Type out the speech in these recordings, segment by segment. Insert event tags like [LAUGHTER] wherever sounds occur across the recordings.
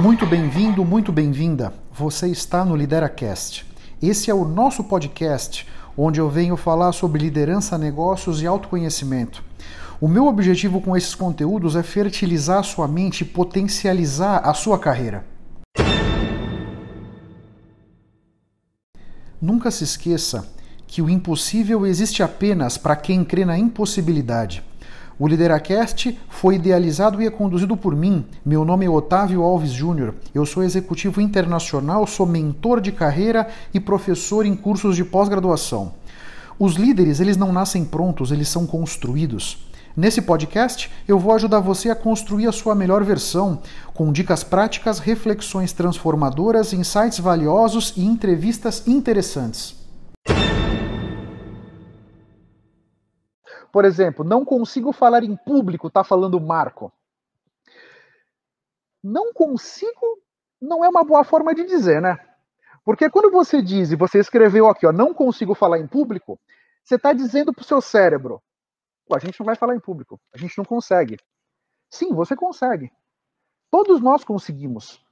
Muito bem-vindo, muito bem-vinda. Você está no LideraCast. Esse é o nosso podcast onde eu venho falar sobre liderança, negócios e autoconhecimento. O meu objetivo com esses conteúdos é fertilizar a sua mente e potencializar a sua carreira. Nunca se esqueça que o impossível existe apenas para quem crê na impossibilidade. O Lideracast foi idealizado e é conduzido por mim. Meu nome é Otávio Alves Júnior. Eu sou executivo internacional, sou mentor de carreira e professor em cursos de pós-graduação. Os líderes, eles não nascem prontos, eles são construídos. Nesse podcast, eu vou ajudar você a construir a sua melhor versão, com dicas práticas, reflexões transformadoras, insights valiosos e entrevistas interessantes. Por exemplo, não consigo falar em público, tá falando Marco. Não consigo não é uma boa forma de dizer, né? Porque quando você diz, e você escreveu aqui, ó, não consigo falar em público, você está dizendo para o seu cérebro, a gente não vai falar em público, a gente não consegue. Sim, você consegue. Todos nós conseguimos.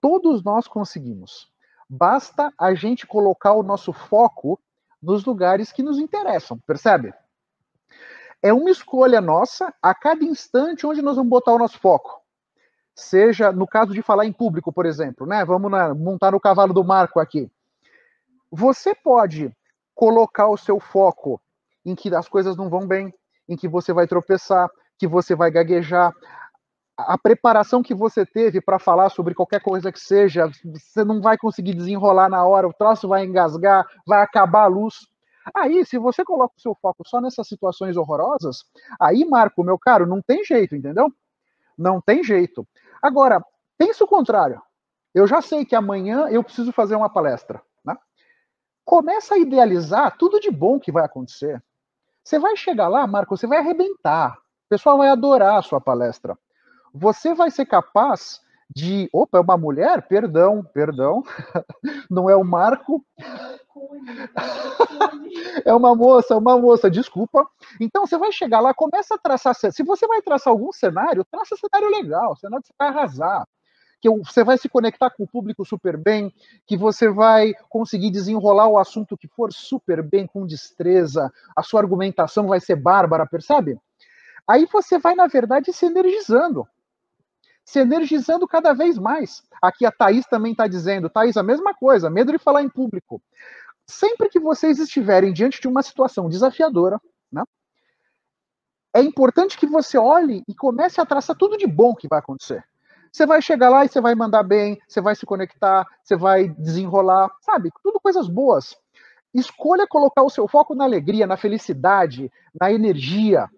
Todos nós conseguimos. Basta a gente colocar o nosso foco nos lugares que nos interessam, percebe? É uma escolha nossa a cada instante onde nós vamos botar o nosso foco. Seja no caso de falar em público, por exemplo, né? Vamos na, montar o cavalo do Marco aqui. Você pode colocar o seu foco em que as coisas não vão bem, em que você vai tropeçar, que você vai gaguejar. A preparação que você teve para falar sobre qualquer coisa que seja, você não vai conseguir desenrolar na hora, o troço vai engasgar, vai acabar a luz. Aí, se você coloca o seu foco só nessas situações horrorosas, aí, Marco, meu caro, não tem jeito, entendeu? Não tem jeito. Agora, pensa o contrário. Eu já sei que amanhã eu preciso fazer uma palestra. Né? Começa a idealizar tudo de bom que vai acontecer. Você vai chegar lá, Marco, você vai arrebentar. O pessoal vai adorar a sua palestra. Você vai ser capaz de. Opa, é uma mulher? Perdão, perdão. [LAUGHS] Não é o Marco. É uma moça, uma moça, desculpa. Então você vai chegar lá, começa a traçar. Se você vai traçar algum cenário, traça cenário legal, cenário que você vai arrasar. Que você vai se conectar com o público super bem, que você vai conseguir desenrolar o assunto que for super bem, com destreza, a sua argumentação vai ser bárbara, percebe? Aí você vai, na verdade, se energizando se energizando cada vez mais. Aqui a Thaís também está dizendo, Thaís, a mesma coisa, medo de falar em público. Sempre que vocês estiverem diante de uma situação desafiadora, né, é importante que você olhe e comece a traçar tudo de bom que vai acontecer. Você vai chegar lá e você vai mandar bem, você vai se conectar, você vai desenrolar, sabe? Tudo coisas boas. Escolha colocar o seu foco na alegria, na felicidade, na energia.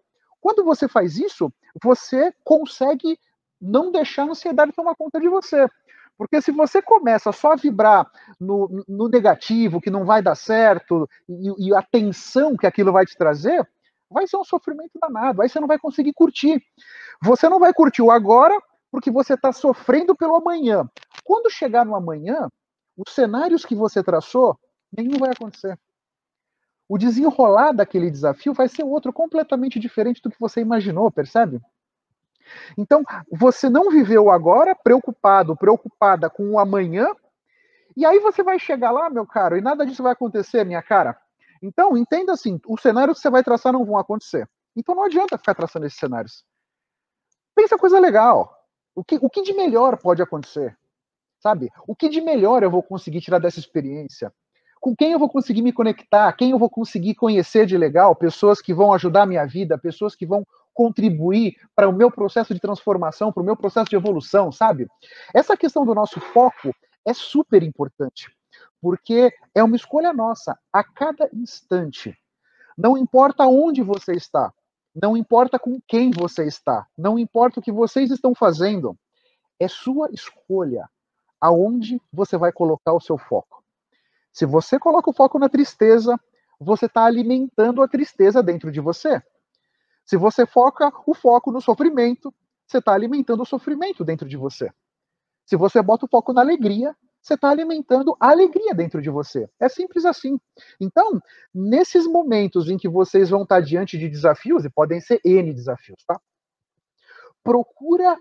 Quando você faz isso, você consegue não deixar a ansiedade tomar conta de você. Porque se você começa só a vibrar no, no negativo, que não vai dar certo, e, e, a tensão que aquilo vai te trazer, vai ser um sofrimento danado. Aí você não vai conseguir curtir. Você não vai curtir o agora porque você está sofrendo pelo amanhã. Quando chegar no amanhã, os cenários que você traçou, nenhum vai acontecer. O desenrolar daquele desafio vai ser outro completamente diferente do que você imaginou, percebe? Então, você não viveu agora preocupado, preocupada com o amanhã, e aí você vai chegar lá, meu caro, e nada disso vai acontecer, minha cara. Então, entenda assim, os cenários que você vai traçar não vão acontecer. Então não adianta ficar traçando esses cenários. Pensa coisa legal. O que, o que de melhor pode acontecer? Sabe? O que de melhor eu vou conseguir tirar dessa experiência? Com quem eu vou conseguir me conectar? Quem eu vou conseguir conhecer de legal? Pessoas que vão ajudar a minha vida, pessoas que vão contribuir para o meu processo de transformação, para o meu processo de evolução, sabe? Essa questão do nosso foco é super importante, porque é uma escolha nossa a cada instante. Não importa onde você está, não importa com quem você está, não importa o que vocês estão fazendo, é sua escolha aonde você vai colocar o seu foco. Se você coloca o foco na tristeza, você está alimentando a tristeza dentro de você. Se você foca o foco no sofrimento, você está alimentando o sofrimento dentro de você. Se você bota o foco na alegria, você está alimentando a alegria dentro de você. É simples assim. Então, nesses momentos em que vocês vão estar diante de desafios, e podem ser N desafios, tá? Procura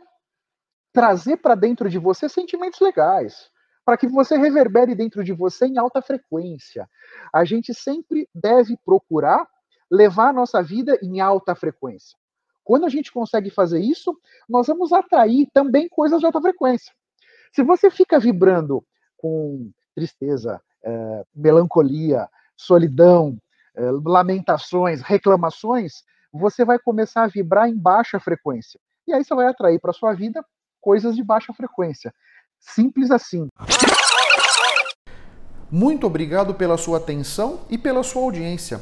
trazer para dentro de você sentimentos legais, para que você reverbere dentro de você em alta frequência. A gente sempre deve procurar levar a nossa vida em alta frequência. Quando a gente consegue fazer isso, nós vamos atrair também coisas de alta frequência. Se você fica vibrando com tristeza, é, melancolia, solidão, é, lamentações, reclamações, você vai começar a vibrar em baixa frequência. E aí você vai atrair para sua vida coisas de baixa frequência. Simples assim. Muito obrigado pela sua atenção e pela sua audiência.